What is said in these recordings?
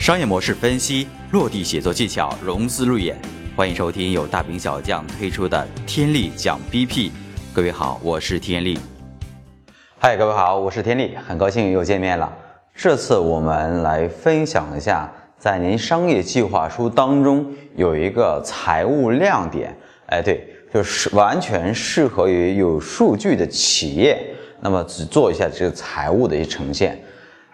商业模式分析、落地写作技巧、融资路演，欢迎收听由大兵小将推出的天力讲 BP。各位好，我是天力。嗨，各位好，我是天力，很高兴又见面了。这次我们来分享一下，在您商业计划书当中有一个财务亮点。哎，对，就是完全适合于有数据的企业，那么只做一下这个财务的一些呈现。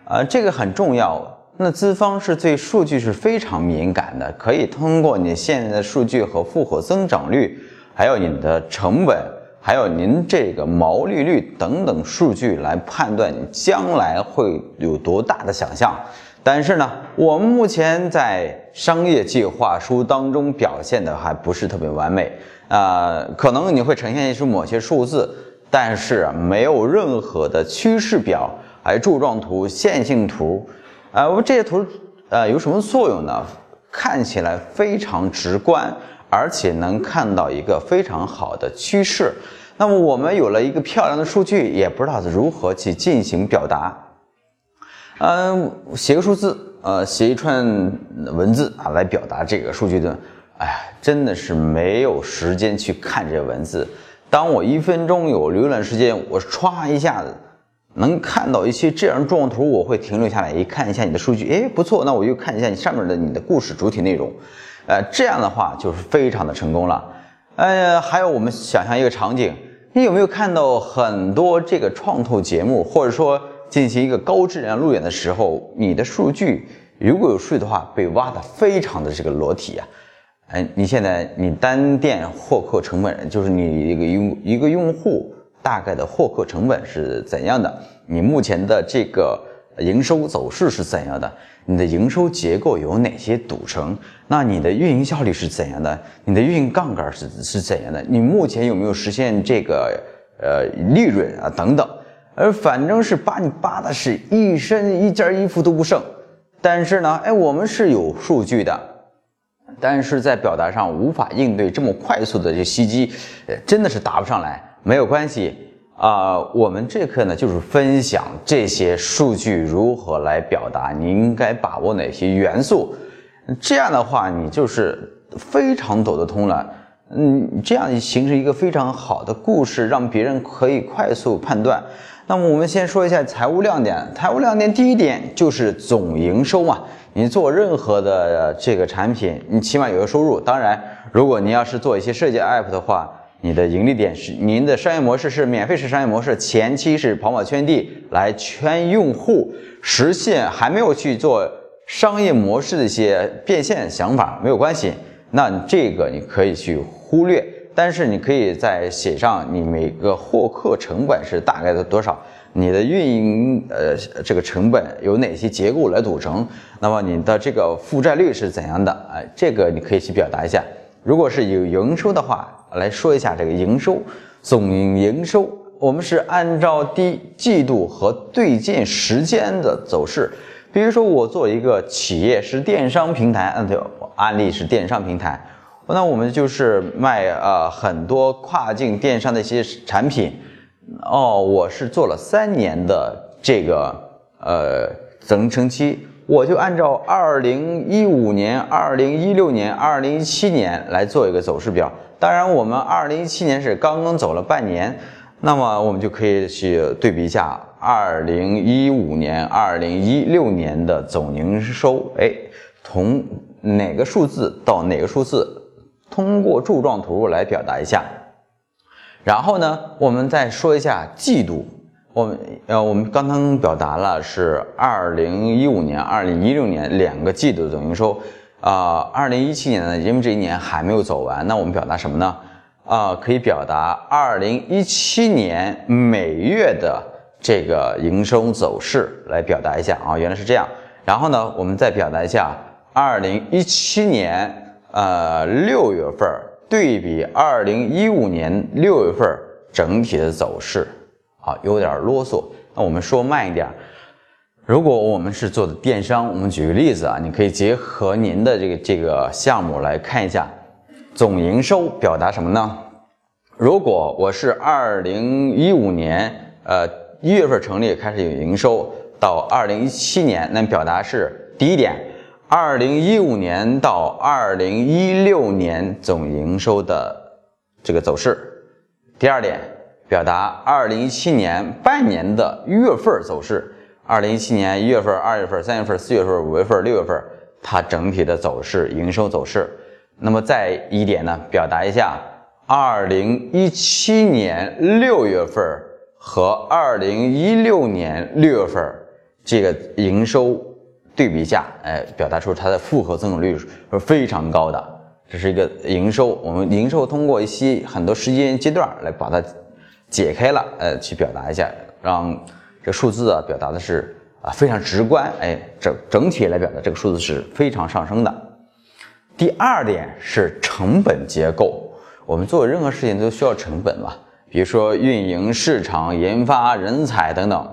呃，这个很重要。那资方是对数据是非常敏感的，可以通过你现在的数据和复合增长率，还有你的成本，还有您这个毛利率等等数据来判断你将来会有多大的想象。但是呢，我们目前在商业计划书当中表现的还不是特别完美啊，可能你会呈现出某些数字，但是没有任何的趋势表，还柱状图、线性图。啊，我们这些图，呃，有什么作用呢？看起来非常直观，而且能看到一个非常好的趋势。那么我们有了一个漂亮的数据，也不知道如何去进行表达。嗯，写个数字，呃，写一串文字啊，来表达这个数据的。哎呀，真的是没有时间去看这文字。当我一分钟有浏览时间，我歘一下子。能看到一些这样状况图，我会停留下来一看一下你的数据，哎，不错，那我就看一下你上面的你的故事主体内容，呃，这样的话就是非常的成功了。呃，还有我们想象一个场景，你有没有看到很多这个创投节目，或者说进行一个高质量路演的时候，你的数据如果有数据的话，被挖的非常的这个裸体啊？哎，你现在你单店获客成本，就是你一个用一个用户。大概的获客成本是怎样的？你目前的这个营收走势是怎样的？你的营收结构有哪些组成？那你的运营效率是怎样的？你的运营杠杆是是怎样的？你目前有没有实现这个呃利润啊等等？而反正是把你扒的是一身一件衣服都不剩。但是呢，哎，我们是有数据的，但是在表达上无法应对这么快速的这袭击，呃，真的是答不上来。没有关系啊，我们这课呢就是分享这些数据如何来表达，你应该把握哪些元素，这样的话你就是非常走得通了。嗯，这样形成一个非常好的故事，让别人可以快速判断。那么我们先说一下财务亮点，财务亮点第一点就是总营收嘛。你做任何的这个产品，你起码有个收入。当然，如果你要是做一些设计 app 的话。你的盈利点是您的商业模式是免费式商业模式，前期是跑马圈地来圈用户，实现还没有去做商业模式的一些变现想法没有关系，那这个你可以去忽略，但是你可以在写上你每个获客成本是大概的多少，你的运营呃这个成本有哪些结构来组成，那么你的这个负债率是怎样的？哎，这个你可以去表达一下。如果是有营收的话，来说一下这个营收，总营收，我们是按照第季度和对件时间的走势。比如说，我做一个企业是电商平台，嗯，对，案例是电商平台，那我们就是卖呃很多跨境电商的一些产品。哦，我是做了三年的这个呃增程期。我就按照二零一五年、二零一六年、二零一七年来做一个走势表。当然，我们二零一七年是刚刚走了半年，那么我们就可以去对比一下二零一五年、二零一六年的总营收。哎，从哪个数字到哪个数字，通过柱状图来表达一下。然后呢，我们再说一下季度。我们呃，我们刚刚表达了是二零一五年、二零一六年两个季度的总营收，啊，二零一七年呢，因为这一年还没有走完，那我们表达什么呢？啊，可以表达二零一七年每月的这个营收走势来表达一下啊，原来是这样。然后呢，我们再表达一下二零一七年呃六月份对比二零一五年六月份整体的走势。啊，有点啰嗦。那我们说慢一点。如果我们是做的电商，我们举个例子啊，你可以结合您的这个这个项目来看一下，总营收表达什么呢？如果我是二零一五年呃一月份成立开始有营收，到二零一七年，那表达是第一点，二零一五年到二零一六年总营收的这个走势。第二点，表达二零一七年半年的月份走势。二零一七年一月份、二月份、三月份、四月份、五月份、六月份，它整体的走势、营收走势。那么再一点呢，表达一下二零一七年六月份和二零一六年六月份这个营收对比价，哎，表达出它的复合增长率是非常高的。这是一个营收，我们营收通过一些很多时间阶段来把它解开了，呃，去表达一下，让。这数字啊，表达的是啊非常直观，哎，整整体来表达这个数字是非常上升的。第二点是成本结构，我们做任何事情都需要成本嘛，比如说运营、市场、研发、人才等等。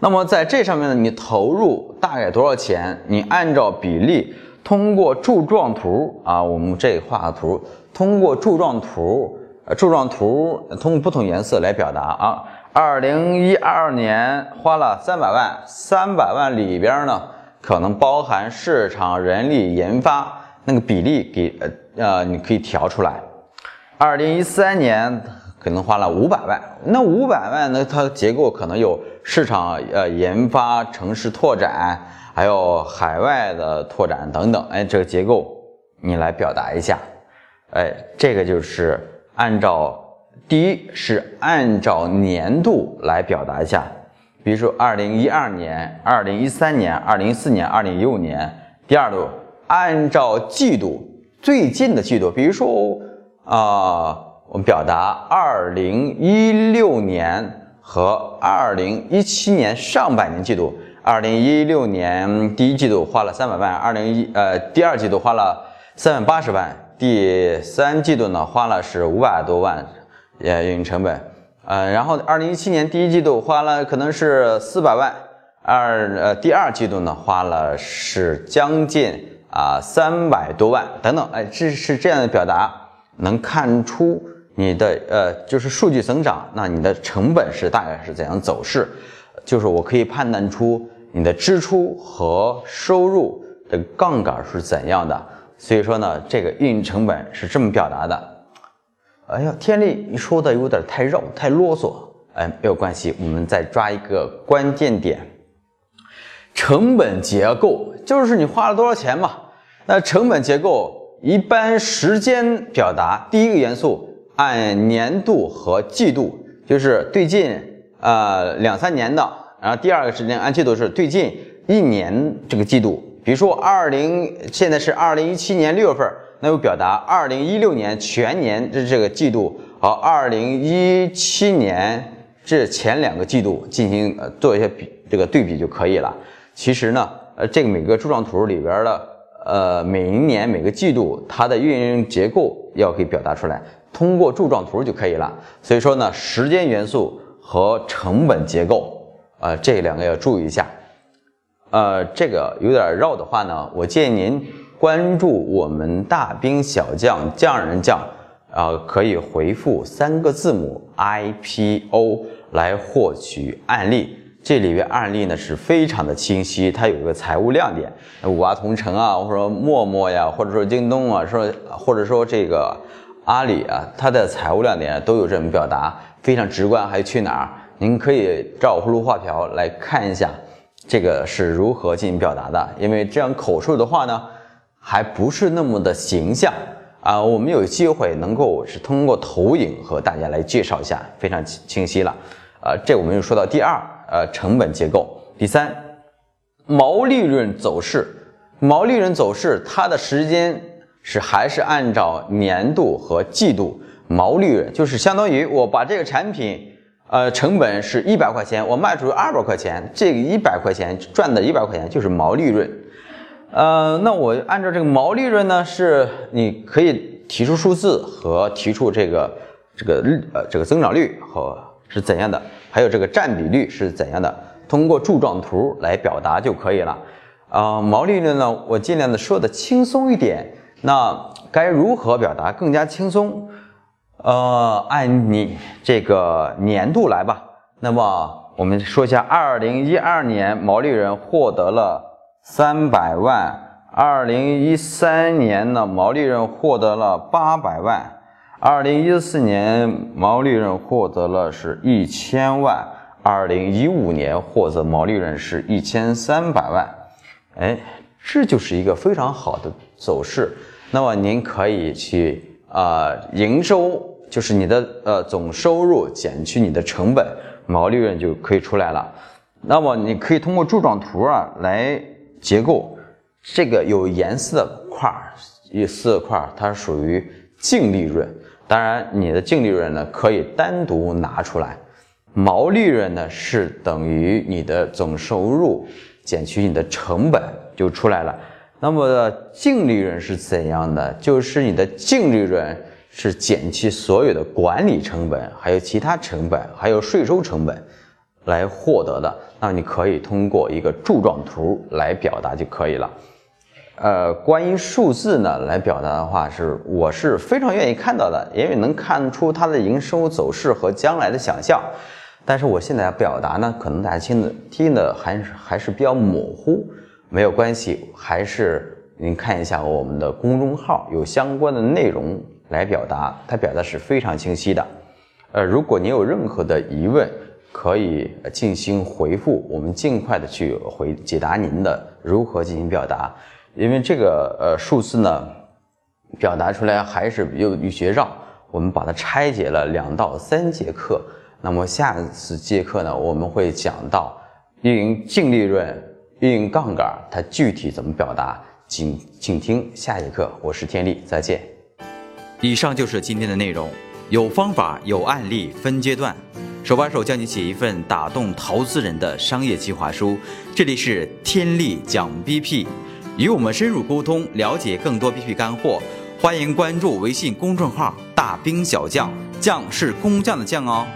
那么在这上面呢，你投入大概多少钱？你按照比例，通过柱状图啊，我们这画个图，通过柱状图，呃，柱状图通过不同颜色来表达啊。二零一二年花了三百万，三百万里边呢，可能包含市场、人力、研发那个比例给呃呃，你可以调出来。二零一三年可能花了五百万，那五百万呢，它结构可能有市场、呃研发、城市拓展，还有海外的拓展等等。哎，这个结构你来表达一下。哎，这个就是按照。第一是按照年度来表达一下，比如说二零一二年、二零一三年、二零一四年、二零一五年。第二度按照季度最近的季度，比如说啊，我们表达二零一六年和二零一七年上半年季度。二零一六年第一季度花了三百万，二零一呃第二季度花了三百八十万，第三季度呢花了是五百多万。也运营成本，呃，然后二零一七年第一季度花了可能是四百万，二呃第二季度呢花了是将近啊三百多万等等，哎，这是这样的表达，能看出你的呃就是数据增长，那你的成本是大概是怎样走势，就是我可以判断出你的支出和收入的杠杆是怎样的，所以说呢，这个运营成本是这么表达的。哎呀，天力，你说的有点太绕，太啰嗦。哎，没有关系，我们再抓一个关键点。成本结构就是你花了多少钱嘛？那成本结构一般时间表达，第一个元素按年度和季度，就是最近呃两三年的。然后第二个时间按季度是最近一年这个季度。比如说二零，现在是二零一七年六月份。那就表达二零一六年全年的这个季度和二零一七年这前两个季度进行呃做一些比这个对比就可以了。其实呢，呃，这个每个柱状图里边的呃每一年每个季度它的运营结构要给表达出来，通过柱状图就可以了。所以说呢，时间元素和成本结构啊这两个要注意一下。呃，这个有点绕的话呢，我建议您。关注我们大兵小将匠人将，啊，可以回复三个字母 IPO 来获取案例。这里边案例呢是非常的清晰，它有一个财务亮点，五八同城啊，或者说陌陌呀，或者说京东啊，说或者说这个阿里啊，它的财务亮点都有这种表达，非常直观。还去哪儿？您可以照葫芦画瓢来看一下，这个是如何进行表达的。因为这样口述的话呢。还不是那么的形象啊！我们有机会能够是通过投影和大家来介绍一下，非常清晰了。啊，这我们又说到第二，呃，成本结构。第三，毛利润走势。毛利润走势它的时间是还是按照年度和季度毛利润，就是相当于我把这个产品，呃，成本是一百块钱，我卖出去二百块钱，这个一百块钱赚的一百块钱就是毛利润。呃，那我按照这个毛利润呢，是你可以提出数字和提出这个这个呃这个增长率和是怎样的，还有这个占比率是怎样的，通过柱状图来表达就可以了。啊，毛利润呢，我尽量的说的轻松一点。那该如何表达更加轻松？呃，按你这个年度来吧。那么我们说一下，二零一二年毛利润获得了。三百万。二零一三年呢，毛利润获得了八百万。二零一四年毛利润获得了是一千万。二零一五年获得毛利润是一千三百万。哎，这就是一个非常好的走势。那么您可以去啊，营收就是你的呃总收入减去你的成本，毛利润就可以出来了。那么你可以通过柱状图啊来结构。这个有颜色块儿，有色块儿，它属于净利润。当然，你的净利润呢可以单独拿出来。毛利润呢是等于你的总收入减去你的成本就出来了。那么净利润是怎样的？就是你的净利润是减去所有的管理成本，还有其他成本，还有税收成本来获得的。那你可以通过一个柱状图来表达就可以了。呃，关于数字呢来表达的话，是我是非常愿意看到的，因为能看出它的营收走势和将来的想象。但是我现在表达呢，可能大家听的听的还是还是比较模糊，没有关系，还是您看一下我们的公众号有相关的内容来表达，它表达是非常清晰的。呃，如果您有任何的疑问，可以进行回复，我们尽快的去回解答您的如何进行表达。因为这个呃数字呢，表达出来还是有有些绕，我们把它拆解了两到三节课。那么下次节课呢，我们会讲到运营净利润、运营杠杆，它具体怎么表达，请请听下节课。我是天力，再见。以上就是今天的内容，有方法、有案例，分阶段，手把手教你写一份打动投资人的商业计划书。这里是天力讲 BP。与我们深入沟通，了解更多 BP 干货，欢迎关注微信公众号“大兵小将”，将是工匠的匠哦。